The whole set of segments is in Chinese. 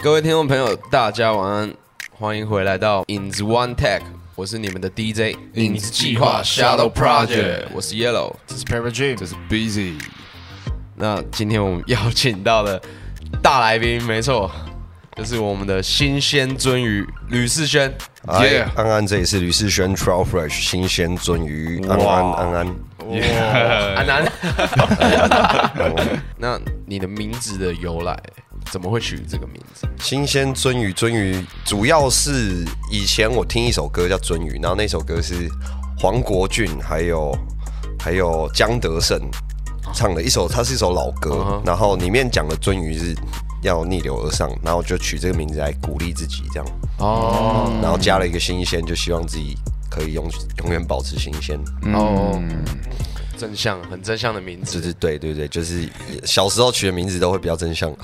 各位听众朋友，大家晚安，欢迎回来到影子 One Tech，我是你们的 DJ 影子计划 Shadow Project，我是 Yellow，这是 Paper Dream，这是 Busy。那今天我们邀请到的大来宾，没错，就是我们的新鲜鳟鱼吕世轩。耶，安安，这里是吕世轩 Trout Fresh 新鲜鳟鱼，安安安安。安安，那你的名字的由来？怎么会取这个名字？新鲜鳟鱼，鳟鱼主要是以前我听一首歌叫《鳟鱼》，然后那首歌是黄国俊还有还有江德胜唱的一首，它是一首老歌，然后里面讲的鳟鱼是要逆流而上，然后就取这个名字来鼓励自己这样。哦，然后加了一个新鲜，就希望自己可以永永远保持新鲜。哦。真相很真相的名字，是对对对，就是小时候取的名字都会比较真相。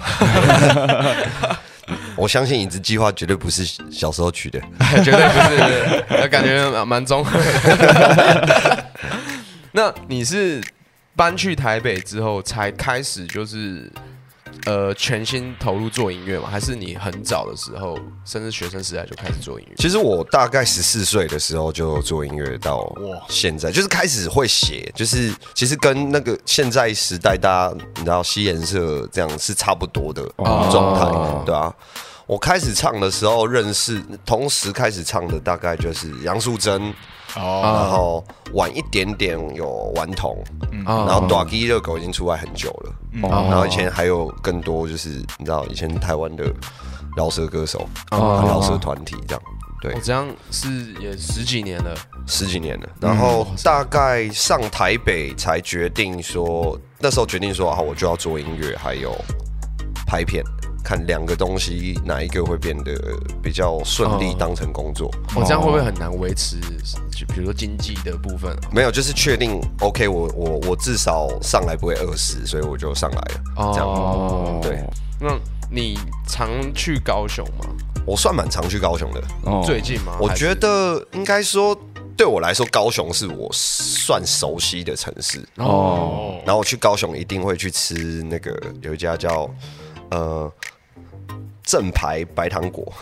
我相信影子计划绝对不是小时候取的，绝对不是，感觉蛮中。那你是搬去台北之后才开始就是？呃，全心投入做音乐吗？还是你很早的时候，甚至学生时代就开始做音乐？其实我大概十四岁的时候就做音乐，到，现在就是开始会写，就是其实跟那个现在时代大家你知道吸颜色这样是差不多的状态，对啊。我开始唱的时候认识，同时开始唱的大概就是杨素贞，哦，然后晚一点点有顽童，然后短基热狗已经出来很久了，然后以前还有更多就是你知道以前台湾的饶舌歌手，饶舌团体这样，对，这样是也十几年了，十几年了，然后大概上台北才决定说，那时候决定说啊，我就要做音乐，还有拍片。看两个东西哪一个会变得比较顺利，当成工作，我这样会不会很难维持？就比如说经济的部分，没有，就是确定 OK，我我我至少上来不会饿死，所以我就上来了。这样，对。那你常去高雄吗？我算蛮常去高雄的。最近吗？我觉得应该说，对我来说，高雄是我算熟悉的城市。哦。然后我去高雄一定会去吃那个有一家叫呃。正牌白糖果，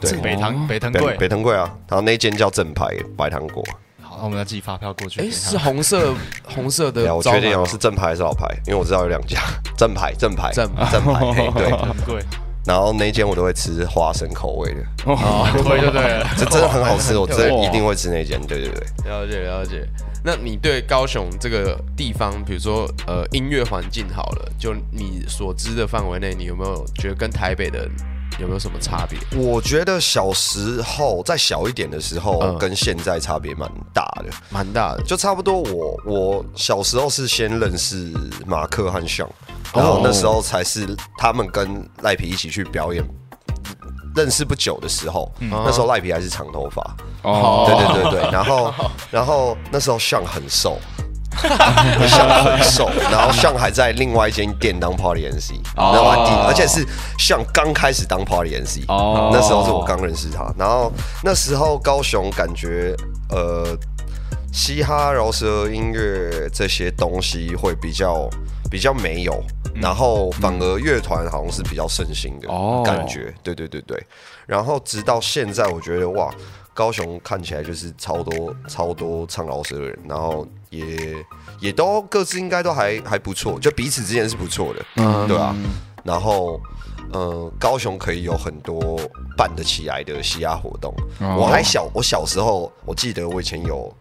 对，北糖北糖贵。北糖贵啊，然后那间叫正牌白糖果。好，那我们要寄发票过去。哎，是红色 红色的，我确定哦，是正牌还是老牌？因为我知道有两家，正牌正牌。正正牌，对，很 贵。然后那间我都会吃花生口味的，哦，对对对，这真的很好吃，我真的一定会吃那间，对对对。了解了解。那你对高雄这个地方，比如说呃音乐环境好了，就你所知的范围内，你有没有觉得跟台北的有没有什么差别？我觉得小时候再小一点的时候，跟现在差别蛮大的，蛮大的。就差不多，我我小时候是先认识马克和象，然后那时候才是他们跟赖皮一起去表演。认识不久的时候，那时候赖皮还是长头发，哦，对对对对，然后然后那时候像很瘦，像很瘦，然后像还在另外一间店当 Party MC，然后而且是像刚开始当 Party MC，哦，那时候是我刚认识他，然后那时候高雄感觉呃嘻哈饶舌音乐这些东西会比较。比较没有，然后反而乐团好像是比较盛行的感觉，对对对对。然后直到现在，我觉得哇，高雄看起来就是超多超多唱饶舌的人，然后也也都各自应该都还还不错，就彼此之间是不错的，对吧？然后呃，高雄可以有很多办得起来的嘻哈活动。我还小，我小时候我记得我以前有。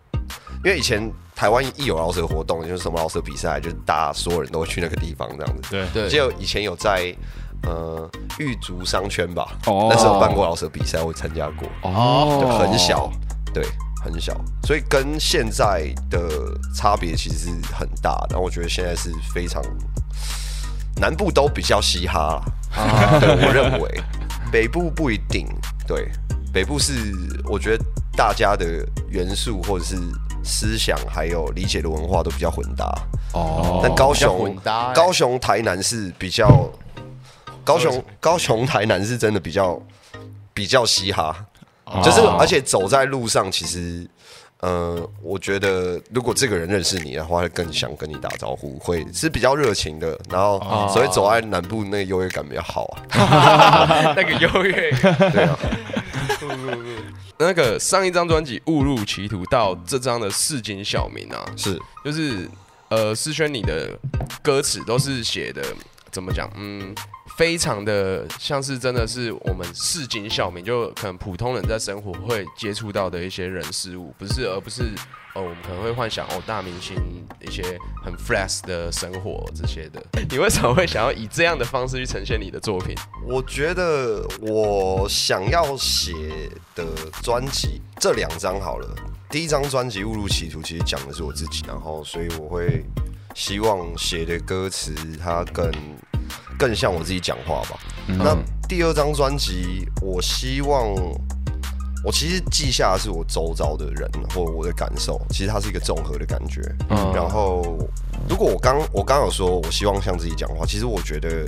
因为以前台湾一有老舍活动，就是什么老舍比赛，就是大家所有人都会去那个地方这样子。对对。就以前有在呃玉竹商圈吧，那时候办过老舍比赛，我参加过。哦。很小，对，很小，所以跟现在的差别其实是很大。然后我觉得现在是非常南部都比较嘻哈，对我认为北部不一定。对，北部是我觉得大家的元素或者是。思想还有理解的文化都比较混搭哦，但高雄、高雄、台南是比较，高雄、高雄、台南是真的比较比较嘻哈，就是而且走在路上，其实呃，我觉得如果这个人认识你的话，会更想跟你打招呼，会是比较热情的，然后所以走在南部那个优越感比较好啊。那个优越感，对啊。那个上一张专辑《误入歧途》到这张的市井小民啊，是就是呃，思轩你的歌词都是写的怎么讲？嗯。非常的像是真的是我们市井小民，就可能普通人在生活会接触到的一些人事物，不是而不是哦，我们可能会幻想哦大明星一些很 flash 的生活这些的。你为什么会想要以这样的方式去呈现你的作品？我觉得我想要写的专辑这两张好了，第一张专辑《误入歧途》其实讲的是我自己，然后所以我会希望写的歌词它更。更像我自己讲话吧。那第二张专辑，我希望我其实记下的是我周遭的人或我的感受，其实它是一个综合的感觉。然后，如果我刚我刚有说，我希望像自己讲话，其实我觉得，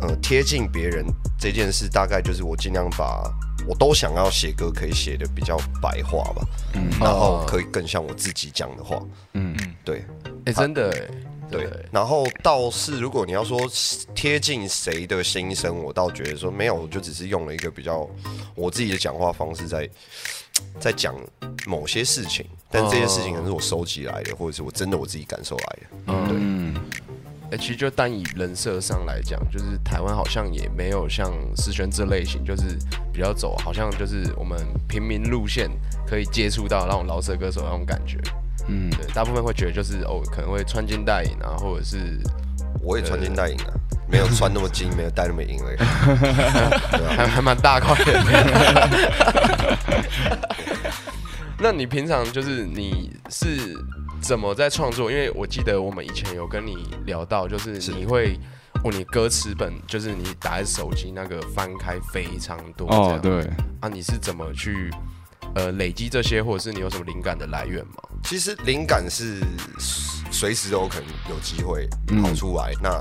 呃，贴近别人这件事，大概就是我尽量把我都想要写歌，可以写的比较白话吧。嗯，然后可以更像我自己讲的话。嗯嗯，对，哎，真的。对，然后倒是如果你要说贴近谁的心声，我倒觉得说没有，我就只是用了一个比较我自己的讲话方式，在 在讲某些事情，但这些事情可能是我收集来的，或者是我真的我自己感受来的。嗯，对。其实就单以人设上来讲，就是台湾好像也没有像思轩这类型，就是比较走，好像就是我们平民路线可以接触到那种老色歌手那种感觉。嗯，对，大部分会觉得就是哦，可能会穿金戴银啊，或者是我也穿金戴银啊，没有穿那么金，没有戴那么银而已，还还蛮大块的。那你平常就是你是怎么在创作？因为我记得我们以前有跟你聊到，就是你会哦，你歌词本就是你打在手机那个翻开非常多哦，对啊，你是怎么去？呃，累积这些，或者是你有什么灵感的来源吗？其实灵感是随时都有可能有机会跑出来。那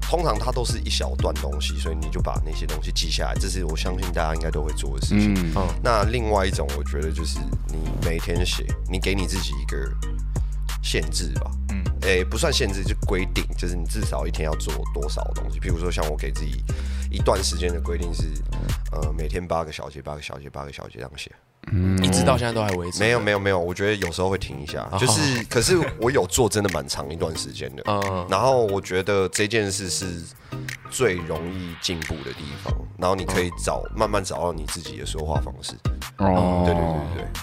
通常它都是一小段东西，所以你就把那些东西记下来。这是我相信大家应该都会做的事情。嗯那另外一种，我觉得就是你每天写，你给你自己一个限制吧。嗯，诶，不算限制，就规定，就是你至少一天要做多少东西。譬如说，像我给自己一段时间的规定是，呃，每天八个小节，八个小节，八个小节这样写。嗯，一直到现在都还维持？没有没有没有，我觉得有时候会停一下，就是可是我有做真的蛮长一段时间的，嗯，然后我觉得这件事是最容易进步的地方，然后你可以找慢慢找到你自己的说话方式，哦，对对对对对，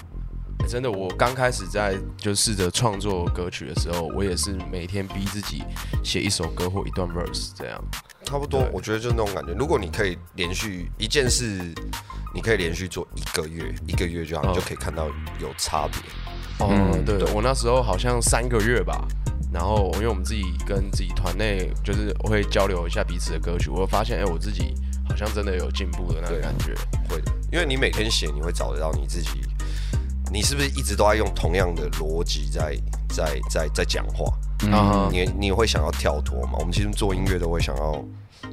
真的，我刚开始在就试着创作歌曲的时候，我也是每天逼自己写一首歌或一段 verse 这样，差不多，我觉得就是那种感觉，如果你可以连续一件事。你可以连续做一个月，一个月就好，你就可以看到有差别。哦，对，我那时候好像三个月吧，然后因为我们自己跟自己团内就是会交流一下彼此的歌曲，我会发现，哎，我自己好像真的有进步的那个感觉。会的，因为你每天写，你会找得到你自己，你是不是一直都在用同样的逻辑在在在在讲话？啊，你你会想要跳脱吗？我们其实做音乐都会想要。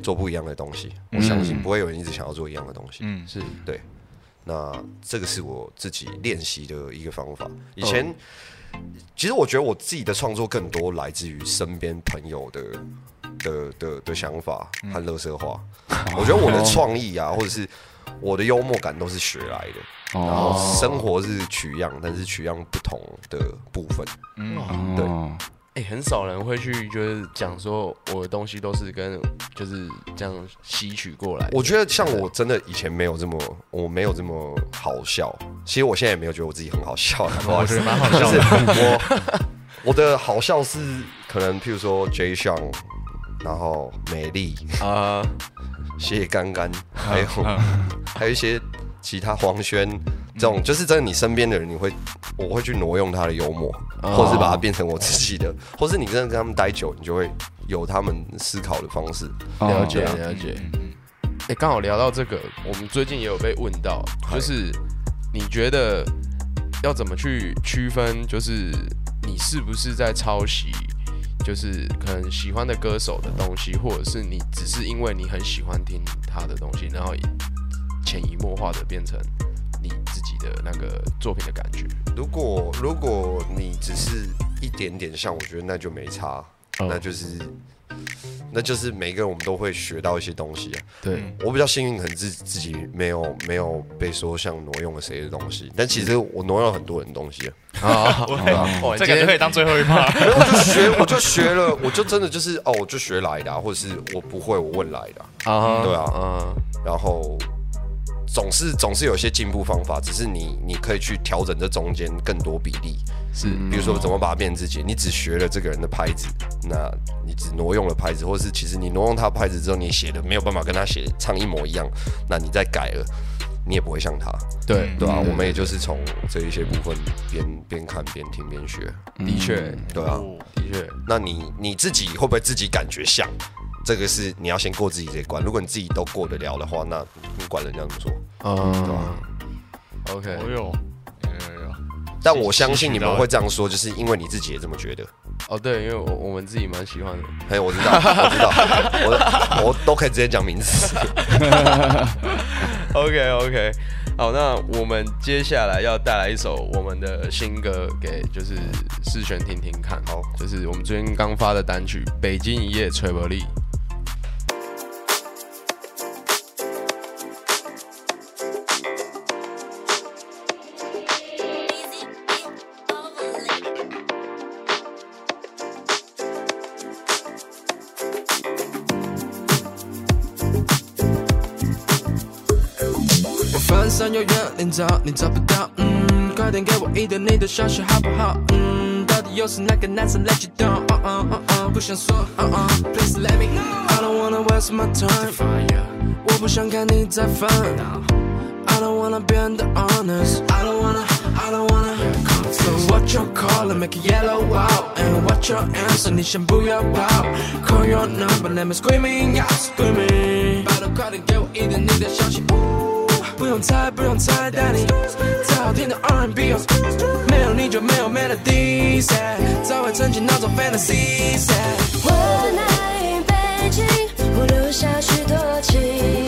做不一样的东西，我相信不会有人一直想要做一样的东西。嗯，是对。那这个是我自己练习的一个方法。以前，其实我觉得我自己的创作更多来自于身边朋友的的的的想法和乐色话。我觉得我的创意啊，或者是我的幽默感都是学来的。然后生活是取样，但是取样不同的部分。嗯，对。哎，很少人会去就是讲说我的东西都是跟就是这样吸取过来。我觉得像我真的以前没有这么，我没有这么好笑。其实我现在也没有觉得我自己很好笑，我觉得蛮好笑的。我 我的好笑是可能譬如说 J. s h a n 然后美丽啊，谢干干，还有还有一些。其他黄轩这种，就是真的，你身边的人，你会，我会去挪用他的幽默，或者是把它变成我自己的，或是你真的跟他们待久，你就会有他们思考的方式。了解了解。哎，刚好聊到这个，我们最近也有被问到，就是你觉得要怎么去区分，就是你是不是在抄袭，就是可能喜欢的歌手的东西，或者是你只是因为你很喜欢听他的东西，然后。潜移默化的变成你自己的那个作品的感觉？如果如果你只是一点点像，我觉得那就没差，哦那就是那就是每个人我们都会学到一些东西啊。对，我比较幸运，可能自自己没有没有被说像挪用了谁的东西，但其实我挪用了很多人的东西啊。啊，哇这感觉可以当最后一趴。没有，我就学，我就学了，我就真的就是哦，我就学来的、啊，或者是我不会，我问来的啊、啊，对啊嗯，然后总是总是有一些进步方法，只是你你可以去调整这中间更多比例，是，比如说怎么把它变自己。你只学了这个人的拍子，那你只挪用了拍子，或者是其实你挪用他拍子之后，你写的没有办法跟他写唱一模一样，那你再改了，你也不会像他，对，对啊，嗯。我们也就是从这一些部分边边看边听边学，的确，对啊。的确，那你你自己会不会自己感觉像？这个是你要先过自己这一关。如果你自己都过得了的话，那你管人家怎么说？嗯，OK，哦哟，有有有但我相信你们会这样说，就是因为你自己也这么觉得。哦，对，因为我我们自己蛮喜欢的。哎，我知道，我知道，我我都可以直接讲名字。OK OK，好，那我们接下来要带来一首我们的新歌给就是世璇听听看。好就是我们最近刚发的单曲《北京一夜吹不力》。我翻山又远，连找你找不到，嗯，快点给我一点你的消息好不好？嗯，到底又是哪个男生 let you down？哦哦哦哦，不想说，哦哦，please let me know。I don't wanna waste my time，我不想看你再烦。I don't wanna 变得 honest，I don't wanna，I don't wanna。So what you call it, make it yellow out And what your answer, 你先不要跑 Call your number, let me screaming out, screaming 拜托快点给我一点你的消息不用猜，不用猜，带你最好听的 R&B 哦没有你就没有 melody sad 早晚曾经那种 fantasy sad 我爱北京，我留下许多情。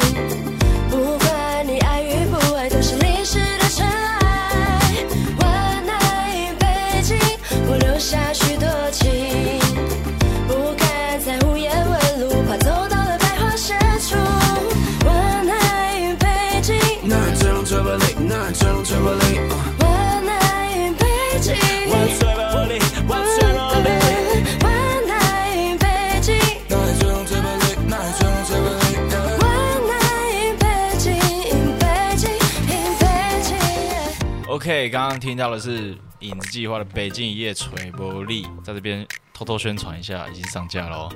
OK，刚刚听到的是影子计划的《北京一夜吹波力》，在这边偷偷宣传一下，已经上架了哦。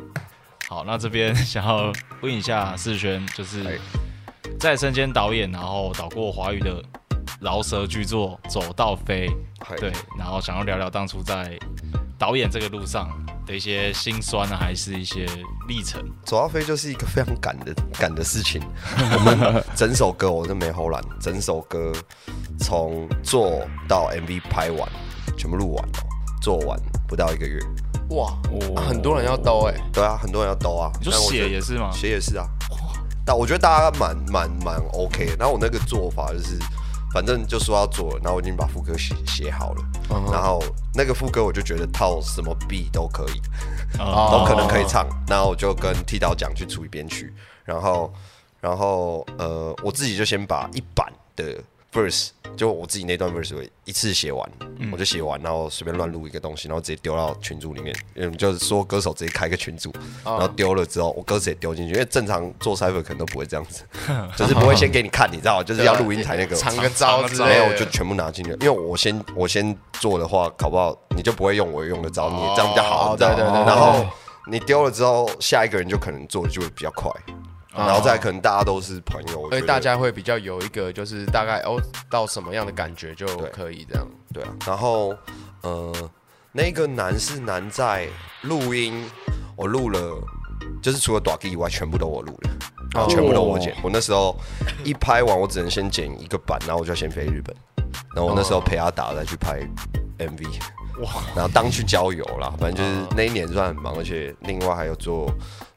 好，那这边想要问一下世轩，就是在身兼导演，然后导过华语的饶舌巨作《走到飞》，对，然后想要聊聊当初在导演这个路上的一些辛酸啊，还是一些历程。走到飞就是一个非常赶的赶的事情。我们整首歌我都没偷懒，整首歌从做到 MV 拍完，全部录完哦，做完不到一个月。哇、啊很多人要兜哎、对啊，很多人要兜啊。你说但我觉得写也是吗？写也是啊。但我觉得大家蛮蛮蛮 OK 的。然后我那个做法就是，反正就说要做了，然后我已经把副歌写写好了，然后那个副歌我就觉得套什么 B 都可以，哦。都可能可以唱。然后我就跟剃刀讲去处理编曲，然后然后呃，我自己就先把一版的 verse，就我自己那段 verse 我一次写完，我就写完，然后随便乱录一个东西，然后直接丢到群组里面，嗯，就是说歌手直接开个群组，然后丢了之后，我歌词也丢进去，因为正常做 cypher 可能都不会这样子，就是不会先给你看，你知道，就是要录音台那个藏个招之类的，没有，我就全部拿进去，因为我先我先做的话，搞不好你就不会用我用的招，你这样比较好，对对对然后你丢了之后，下一个人就可能做的就会比较快，然后再可能大家都是朋友，我觉得而且大家会比较有一个就是大概哦到什么样的感觉就可以这样。对啊，然后呃，那个难是难在录音，我录了，就是除了短 K 以外，全部都我录了，然后全部都我剪。我那时候一拍完，我只能先剪一个版，然后我就先飞日本，然后我那时候陪他打再去拍 MV，哇，然后当去郊游啦，反正就是那一年算很忙，而且另外还有做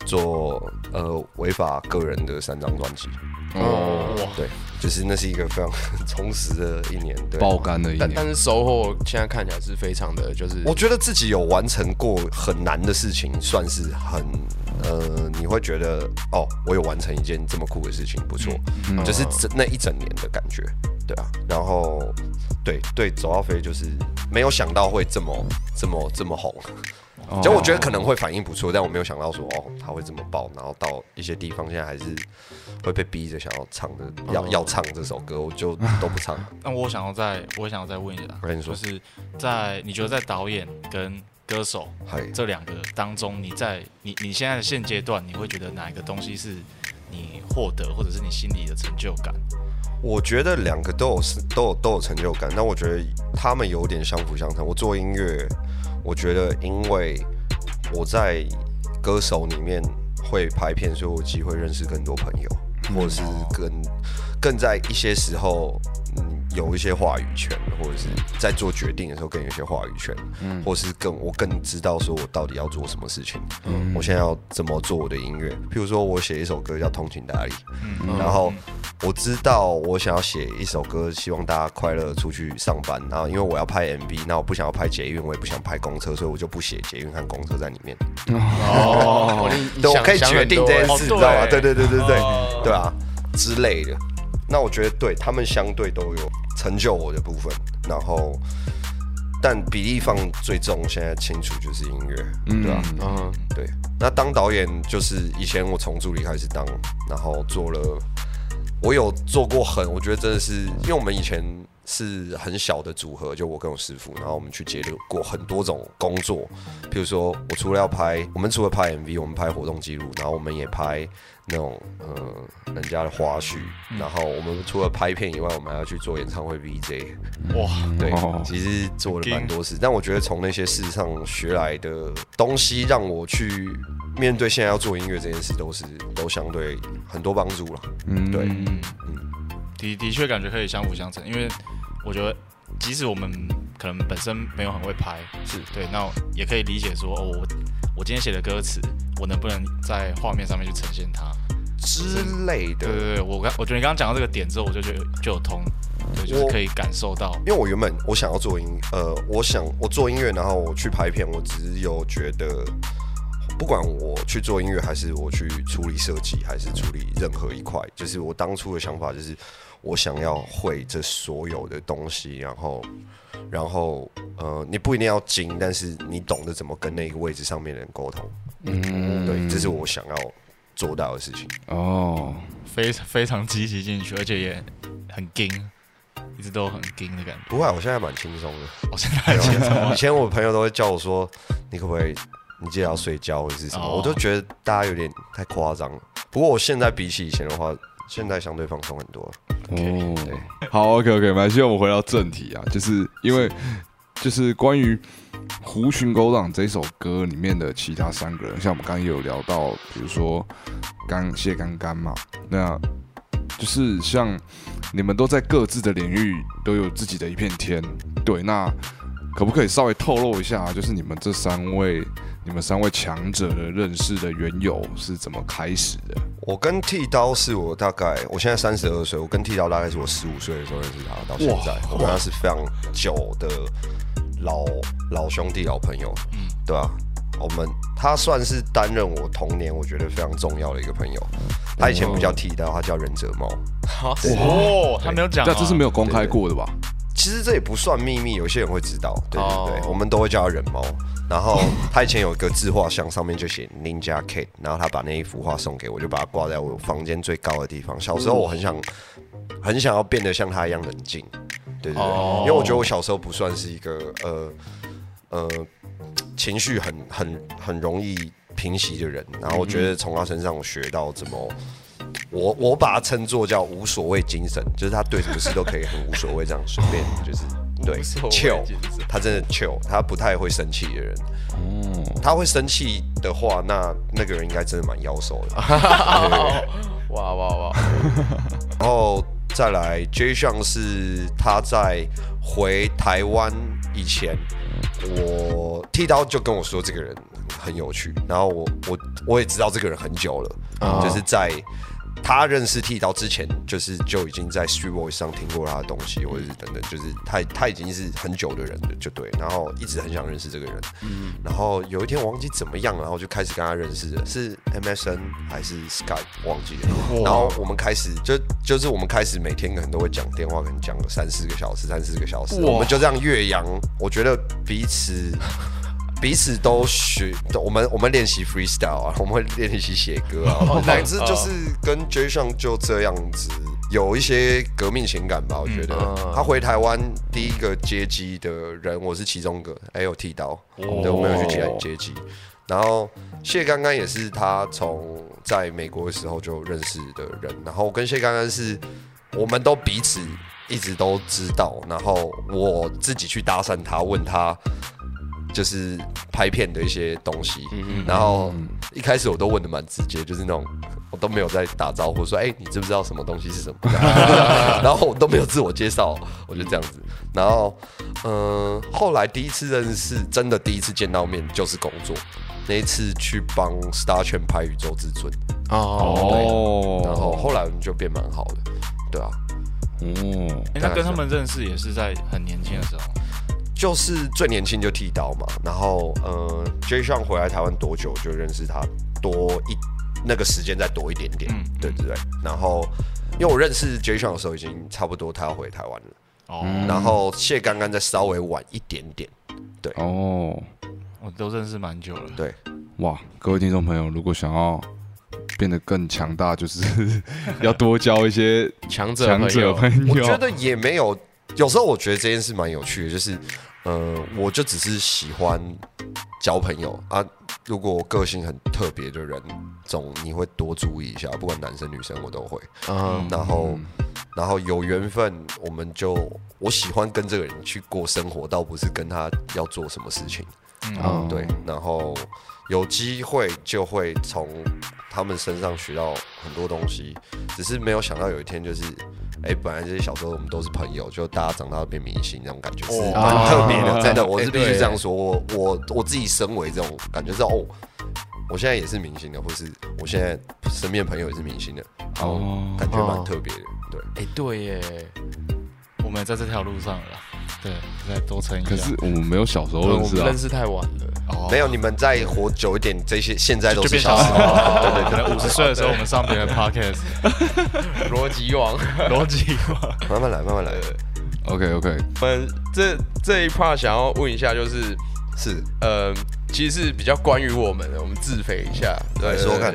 做呃违法个人的三张专辑。哦，对，就是那是一个非常 充实的一年，对。爆肝的一年。但但是收获现在看起来是非常的，就是我觉得自己有完成过很难的事情，算是很呃，你会觉得哦，我有完成一件这么酷的事情，不错，就是整那一整年的感觉，对啊。然后对对，走到飞就是没有想到会这么这么这么红，就我觉得可能会反应不错，但我没有想到说哦，他会这么爆，然后到一些地方现在还是会被逼着想要唱的，要要唱这首歌，我就都不唱。那我想要再，我想要再问一下，我跟你说。就是在你觉得在导演跟歌手，这两个当中，你在你你现在的现阶段，你会觉得哪一个东西是你获得，或者是你心里的成就感？我觉得两个都有是都有都有成就感，但我觉得他们有点相辅相成。我做音乐，我觉得因为我在歌手里面会拍片，所以我有机会认识更多朋友，或者是更更在一些时候，嗯，有一些话语权，或者是在做决定的时候更有一些话语权，嗯或是更我更知道说我到底要做什么事情，嗯我现在要怎么做我的音乐。譬如说我写一首歌叫《通情达理》，嗯然后我知道我想要写一首歌，希望大家快乐出去上班。然后因为我要拍 MV，那我不想要拍捷运，我也不想拍公车，所以我就不写捷运和公车在里面。哦，你对，我可以决定这件事，你知道吗？对对对对对哦对啊之类的。那我觉得对他们相对都有成就我的部分，然后但比例放最重，现在清楚就是音乐，嗯。对吧、嗯，对，那当导演就是以前我从助理开始当，然后做了，我有做过很，我觉得真的是，因为我们以前是很小的组合，就我跟我师傅，然后我们去接过很多种工作，譬如说我除了要拍，我们除了拍 MV，我们拍活动记录，然后我们也拍那种呃人家的花絮，然后我们除了拍片以外，我们还要去做演唱会 VJ，哇，对哦，其实做了蛮多事，但我觉得从那些事上学来的东西，让我去面对现在要做音乐这件事，都是都相对很多帮助了。嗯。对。嗯。的的确感觉可以相辅相成，因为我觉得即使我们可能本身没有很会拍，是。对，那也可以理解说，哦，我我今天写的歌词，我能不能在画面上面去呈现它？之类的对。对对，我刚我觉得你刚刚讲到这个点之后，我就觉得就有通，对，就是可以感受到，因为我原本我想要做音，呃，我想我做音乐，然后我去拍片，我只有觉得，不管我去做音乐，还是我去处理设计，还是处理任何一块，就是我当初的想法就是，我想要会这所有的东西，然后，然后，呃，你不一定要精，但是你懂得怎么跟那个位置上面的人沟通，嗯对，这是我想要做到的事情。哦，非非常积极进去，而且也很精，一直都很硬的感觉。不会啊，我现在蛮轻松的。我现在很轻松 以前我朋友都会叫我说，你可不可以，你记得要睡觉或者是什么，哦我都觉得大家有点太夸张了。不过我现在比起以前的话，现在相对放松很多了。哦，好，OK OK，蛮希望我们回到正题啊，就是因为就是关于《胡寻狗党》这首歌里面的其他三个人，像我们刚刚也有聊到，比如说刚谢刚刚嘛，那就是像你们都在各自的领域都有自己的一片天，对，那可不可以稍微透露一下，就是你们这三位你们三位强者的认识的缘由是怎么开始的？我跟剃刀是我大概，我现在三十二岁，我跟剃刀大概是我十五岁的时候认识他，到现在，我跟他是非常久的老老兄弟、老朋友，嗯，对啊。我们他算是担任我童年我觉得非常重要的一个朋友。他以前不叫剃刀，他叫忍者猫。哦，他没有讲啊，但这是没有公开过的吧？其实这也不算秘密，有些人会知道。对对对，哦我们都会叫他忍猫。然后他以前有一个自画像，上面就写 Ninja Kid，然后他把那一幅画送给我，就把它挂在我房间最高的地方。小时候我很想，很想要变得像他一样冷静。对对对，哦因为我觉得我小时候不算是一个呃呃情绪很很很容易平息的人，然后我觉得从他身上我学到怎么。我我把它称作叫无所谓精神，就是他对什么事都可以很无所谓，这样随便就是对 chill，他真的 chill，他不太会生气的人。嗯，他会生气的话，那那个人应该真的蛮妖兽的。哇哇哇，然后再来 J 项是他在回台湾以前，我剃刀就跟我说这个人很有趣，然后我我我也知道这个人很久了，就是在他认识剃刀之前，就是就已经在 Street Voice 上听过他的东西，或者是等等，就是他他已经是很久的人了，就对，然后一直很想认识这个人，嗯，然后有一天我忘记怎么样了，然后就开始跟他认识了，是 MSN 还是 Skype 忘记了，然后我们开始就就是我们开始每天可能都会讲电话，可能讲个三四个小时，三四个小时，我们就这样岳阳，我觉得彼此。彼此都学，我们我们练习 freestyle 啊，我们会练习写歌啊，乃至就是跟 J 上就这样子，有一些革命情感吧。我觉得他回台湾第一个接机的人，我是其中一个，还有剃刀，对，我没有去接接机。然后谢刚刚也是他从在美国的时候就认识的人，然后跟谢刚刚是，我们都彼此一直都知道，然后我自己去搭讪他，问他。就是拍片的一些东西，然后一开始我都问的蛮直接，就是那种我都没有在打招呼，说哎，你知不知道什么东西是什么？然后我都没有自我介绍，我就这样子。然后嗯，后来第一次认识，真的第一次见到面就是工作那一次去帮 Star 圈拍《宇宙至尊》哦，然后后来我们就变蛮好的，对啊，哦，那跟他们认识也是在很年轻的时候。就是最年轻就剃刀嘛，然后呃，J 上回来台湾多久就认识他多一那个时间再多一点点，对对对。然后因为我认识 J 上的时候已经差不多他要回台湾了，哦。然后谢刚刚再稍微晚一点点，对哦，我都认识蛮久了，对。哇，各位听众朋友，如果想要变得更强大，就是 要多交一些强者朋友。我觉得也没有，有时候我觉得这件事蛮有趣的，就是。呃，我就只是喜欢交朋友啊。如果个性很特别的人，总你会多注意一下，不管男生女生我都会。嗯，然后，然后有缘分，我们就我喜欢跟这个人去过生活，倒不是跟他要做什么事情。嗯，对。然后有机会就会从他们身上学到很多东西，只是没有想到有一天就是。哎，本来这些小时候我们都是朋友，就大家长大变明星那种感觉是蛮特别的，真的，我是必须这样说。我我我自己身为这种感觉是哦，我现在也是明星的，或是我现在身边朋友也是明星的，哦，感觉蛮特别的。对，哎，对耶，我们在这条路上了，对，再多撑一下。可是我们没有小时候认识啊，认识太晚了。没有，你们再活久一点，这些现在都是小时候。对对，可能五十岁的时候，我们上别人 podcast，逻辑王，逻辑王，慢慢来，慢慢来。OK OK，我们这这一 part 想要问一下，就是是。呃，其实是比较关于我们的，我们自肥一下，对，说看，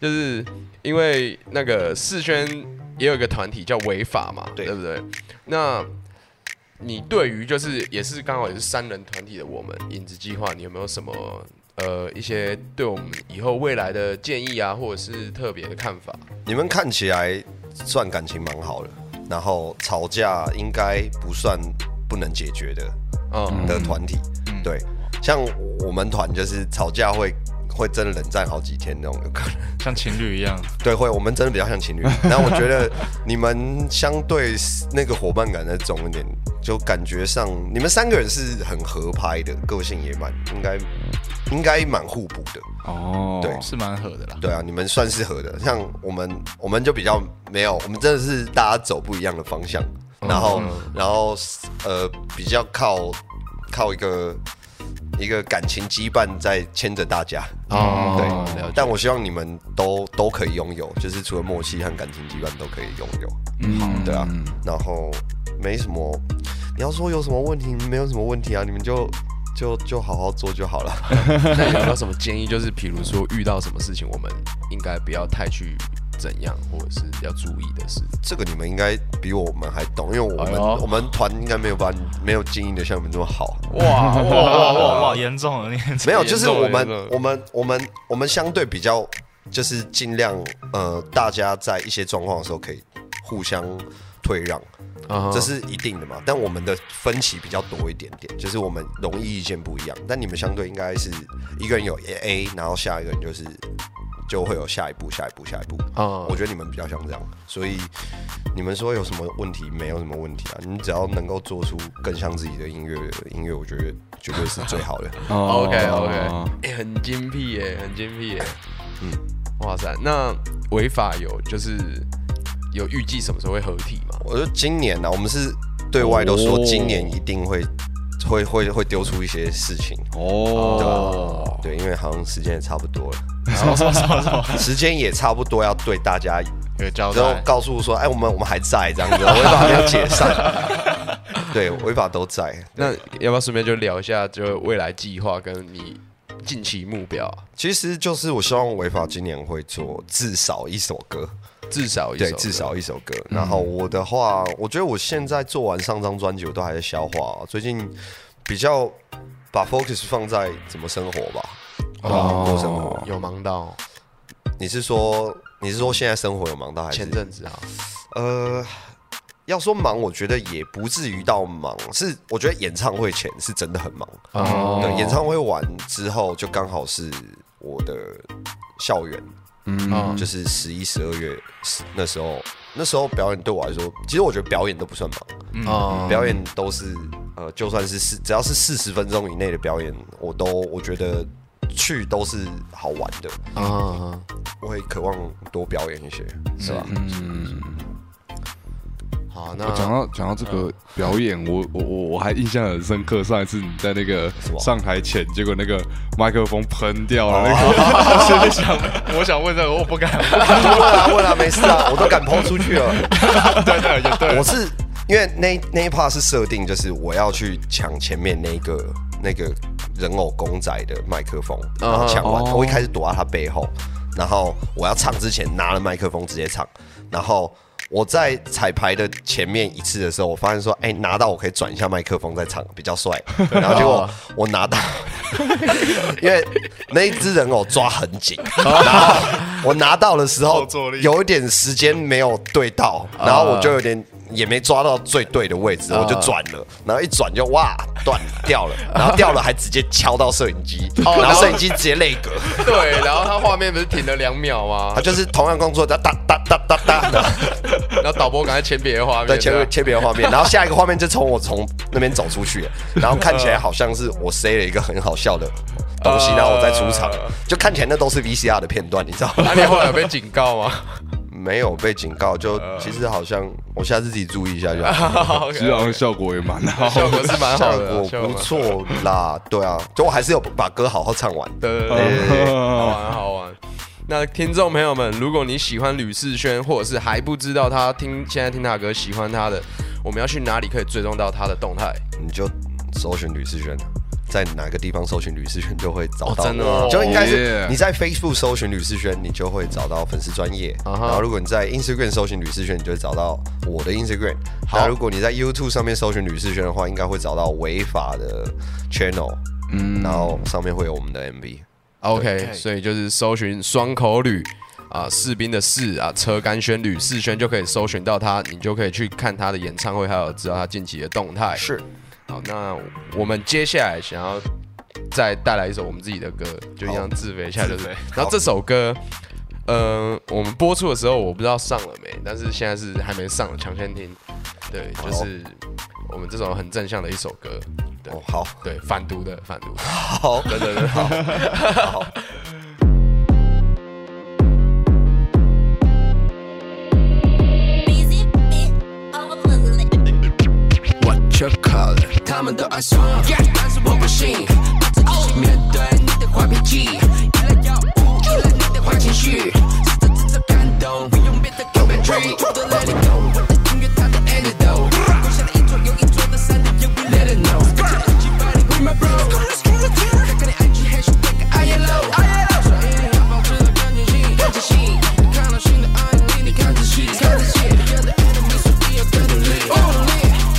就是因为那个世轩也有一个团体叫违法嘛，对不对？那你对于就是也是刚好也是三人团体的我们影子计划，你有没有什么呃一些对我们以后未来的建议啊，或者是特别的看法？你们看起来算感情蛮好的，然后吵架应该不算不能解决的，嗯的团体，对，像我们团就是吵架会。会真的冷战好几天那种有可能，像情侣一样。对，会我们真的比较像情侣。然后我觉得你们相对那个伙伴感再重一点，就感觉上你们三个人是很合拍的，个性也蛮应该应该蛮互补的。哦，对，是蛮合的啦。对啊，你们算是合的。像我们我们就比较没有，我们真的是大家走不一样的方向，然后然后呃比较靠靠一个。一个感情羁绊在牵着大家哦，对，但我希望你们都都可以拥有，就是除了默契和感情羁绊都可以拥有，嗯，对啊，然后没什么，你要说有什么问题，没有什么问题啊，你们就就就好好做就好了。那有没有什么建议？就是比如说遇到什么事情，我们应该不要太去。怎样，或者是要注意的事，这个你们应该比我们还懂，因为我们我们团应该没有把没有经营的像你们这么好。哇哇哇哇哇，严重了，没有，就是我们我们我们我们相对比较，就是尽量呃，大家在一些状况的时候可以互相退让，这是一定的嘛。但我们的分歧比较多一点点，就是我们容易意见不一样。但你们相对应该是一个人有 A，然后下一个人就是。就会有下一步，下一步，下一步。啊，我觉得你们比较像这样，所以你们说有什么问题？没有什么问题啊。你只要能够做出更像自己的音乐，音乐我觉得绝对是最好的。OK OK，哎，很精辟耶，很精辟耶。嗯，哇塞，那违法有就是有预计什么时候会合体吗？我觉得今年呢、啊，我们是对外都说哦今年一定会会会会丢出一些事情，哦，对，因为好像时间也差不多了，什么？什么？什时间也差不多要对大家有交然后代？告诉说，哎，我们我们还在这样子，违法没有解散，对，违法都在。那要不要顺便就聊一下，就未来计划跟你近期目标啊？其实就是我希望违法今年会做至少一首歌，至少一首对，至少一首歌。然后我的话，我觉得我现在做完上张专辑，我都还在消化、最近比较把 focus 放在怎么生活吧，哦过生活。有忙到你是说你是说现在生活有忙到还是前阵子啊？呃，要说忙，我觉得也不至于到忙，是我觉得演唱会前是真的很忙。哦对，演唱会完之后就刚好是我的校园，嗯就是十一、十二月那时候，那时候表演对我来说，其实我觉得表演都不算忙，嗯表演都是呃，就算是四，只要是四十分钟以内的表演，我都我觉得去都是好玩的，啊，我会渴望多表演一些，是吧？嗯，好，我讲到讲到这个表演，我我我我还印象很深刻。上一次你在那个么上台前，结果那个麦克风喷掉了，那哦个 我想，我想问这个，我不敢。问啊问啊，没事啊，我都敢抛出去了。对对也对，我是因为那那一 part 是设定，就是我要去抢前面那个那个人偶公仔的麦克风，然后抢完，哦我一开始躲在他背后，然后我要唱之前拿了麦克风直接唱，然后。我在彩排的前面一次的时候，我发现说，哎、拿到我可以转一下麦克风再唱，比较帅。然后结果我拿到，因为那一只人偶抓很紧，然后我拿到的时候 有一点时间没有对到，然后我就有点也没抓到最对的位置，我就转了，然后一转就哇断掉了，然后掉了还直接敲到摄影机，然后摄影机直接泪格，对，然后他画面不是停了两秒吗？他？就是同样工作哒哒哒哒哒哒的，然后导播赶快切别的画面，对，切切别的画面，然后下一个画面就从我从那边走出去了，然后看起来好像是我塞了一个很好笑的东西，然后我再出场，就看起来那都是 VCR 的片段，你知道吗？那，你后来有被警告吗？没有被警告，就其实好像我下次自己注意一下就好。其实好像效果也蛮好。效果是蛮好的啊，果不错啦，对啊，就我还是有把歌好好唱完。对对对对对，好玩好玩。那听众朋友们，如果你喜欢吕世轩，或者是还不知道他听现在听他的歌喜欢他的，我们要去哪里可以追踪到他的动态？你就搜寻吕世轩，在哪个地方搜寻吕世轩就会找到。哦真的吗就应该是你在 Facebook 搜寻吕世轩，你就会找到粉丝专业。然后如果你在 Instagram 搜寻吕世轩，你就会找到我的 Instagram。好那如果你在 YouTube 上面搜寻吕世轩的话，应该会找到违法的 channel，嗯，然后上面会有我们的 MV。OK，所以就是搜寻双口吕啊，士兵的士啊，车甘轩吕世轩就可以搜寻到他，你就可以去看他的演唱会，还有知道他近期的动态。是，好，那我们接下来想要再带来一首我们自己的歌，就一样自肥一下，就是。然后这首歌，呃，我们播出的时候我不知道上了没，但是现在是还没上，抢先听。对，就是我们这首很正向的一首歌。对哦，好，对，反毒的，反毒的。好，对对对，好。好。What you call？他们都爱说，但是我不信。把自己面对你的坏脾气，依赖药物，依赖你的坏情绪，试着制造感动，不用别的 go and dream，都 let it go。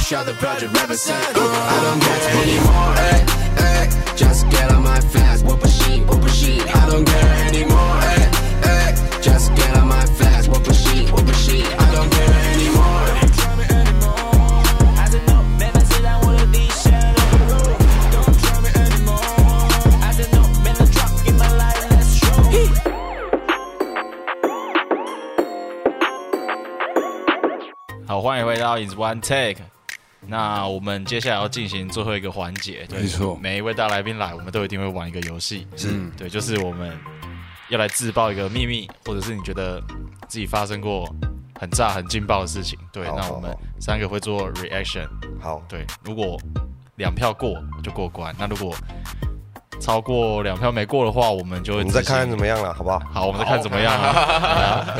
Shout the project represent. I don't care anymore, ay, ay. Just get on my flash, whoop a sheet, whoop a sheet. I don't care anymore, ay, ay. Just get on my flash, whoop a sheet, whoop a sheet. I don't care anymore. One Take。那我们接下来要进行最后一个环节，对没错。每一位大来宾来，我们都一定会玩一个游戏，是。对，就是我们要来自爆一个秘密，或者是你觉得自己发生过很炸、很劲爆的事情，对，那我们三个会做 reaction，好，对，如果两票过就过关，那如果超过两票没过的话，我们就会我们再执行。看看怎么样了，好不好？好，我们再看怎么样啊？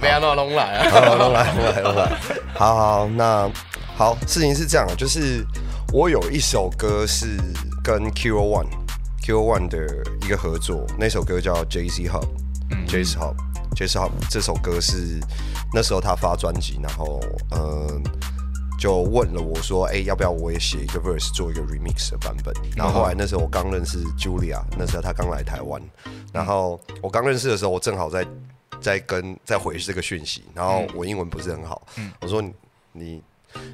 不 要弄弄来啊！好，来，都来，都来。好好，那好，事情是这样，就是我有一首歌是跟 Q One Q One 的一个合作，那首歌叫 J C Hub，嗯 J C Hub J C Hub 这首歌是那时候他发专辑，然后嗯。就问了我说：“哎、要不要我也写一个 verse 做一个 remix 的版本？”然后后来那时候我刚认识 Julia，那时候她刚来台湾，然后我刚认识的时候，我正好在在跟在回这个讯息，然后我英文不是很好，我说你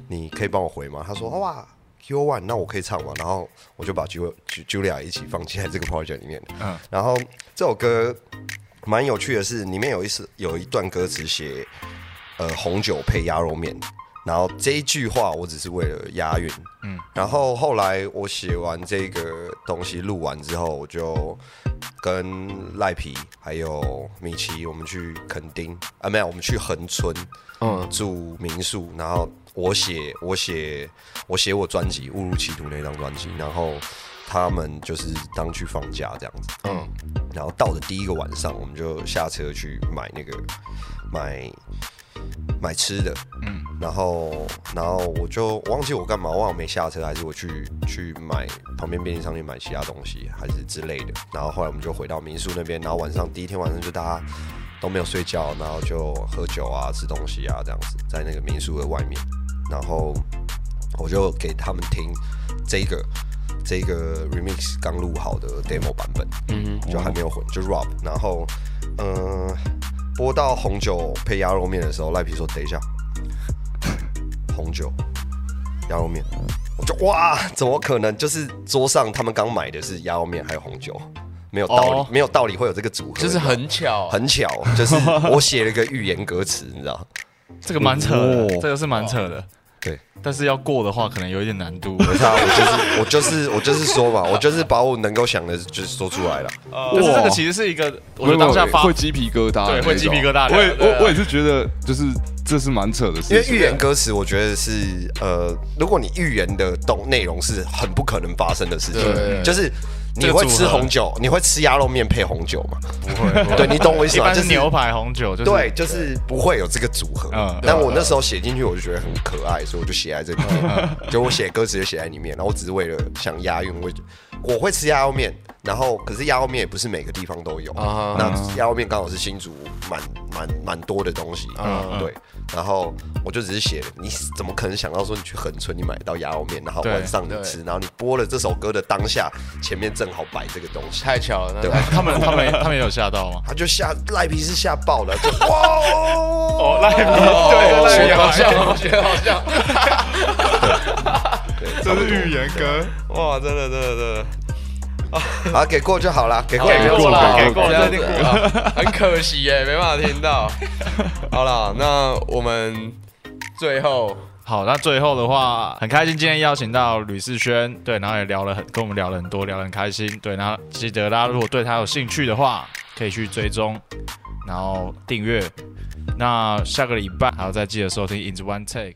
你你可以帮我回吗？他说哇 Q One，那我可以唱吗？然后我就把 Ju Julia 一起放进来这个 project 里面，嗯然后这首歌蛮有趣的是，里面有一首有一段歌词写呃红酒配鸭肉面。然后这一句话我只是为了押韵，嗯嗯，然后后来我写完这个东西录完之后，我就跟赖皮还有米奇，我们去垦丁啊，没有，我们去恒村，嗯住民宿，然后我写我写我写我专辑《误入歧途》那张专辑，然后他们就是当去放假这样子，嗯然后到的第一个晚上，我们就下车去买那个买买吃的，嗯然后然后我就忘记我干嘛，我忘了没下车，还是我去去买旁边便利商店买其他东西，还是之类的。然后后来我们就回到民宿那边，然后晚上第一天晚上就大家都没有睡觉，然后就喝酒啊、吃东西啊这样子，在那个民宿的外面。然后我就给他们听这个这个 remix 刚录好的 demo 版本，嗯就还没有混，就 rap。然后嗯、呃播到红酒配鸭肉面的时候，赖皮说：“等一下，红酒鸭肉面。”我就哇，怎么可能？就是桌上他们刚买的是鸭肉面还有红酒，没有道理，哦没有道理会有这个组合，就是很巧，很巧，就是我写了一个预言歌词，你知道。这个蛮扯的，哦这个是蛮扯的。对，但是要过的话，可能有一点难度。没差，我就是我就是我就是说嘛，我就是把我能够想的，就是说出来了。但是这个其实是一个，我觉得当下发会鸡皮疙瘩对会鸡皮疙瘩我也我我也是觉得，就是这是蛮扯的事情。因为预言歌词，我觉得是呃，如果你预言的东内容是很不可能发生的事情。对，就是你会吃红酒，你会吃鸭肉面配红酒吗？不会，对你懂我意思吗？就是牛排红酒，就是对，就是不会有这个组合。嗯但我那时候写进去，我就觉得很可爱，所以我就写在这里面。就我写歌词就写在里面，然后我只是为了想押韵，我我会吃鸭肉面，然后可是鸭肉面也不是每个地方都有。啊那鸭肉面刚好是新竹蛮蛮蛮多的东西，嗯对。然后我就只是写，你怎么可能想到说你去恒春你买到鸭肉面，然后对晚上你吃，然后你播了这首歌的当下，前面正好摆这个东西，太巧了，那他们他们他们有吓到吗？他就吓赖皮是吓爆了，就哇！哦，赖皮哦对好像，学得好像，这是预言歌，哇，真的真的真的。好给过就好了，给过给就过了，给过了很可惜耶，没办法听到。好了，那我们最后好，那最后的话，很开心今天邀请到吕世轩，对，然后也聊了很跟我们聊了很多，聊得很开心，对，然后记得大家如果对他有兴趣的话，可以去追踪，然后订阅。那下个礼拜还要再记得收听《In One Take》。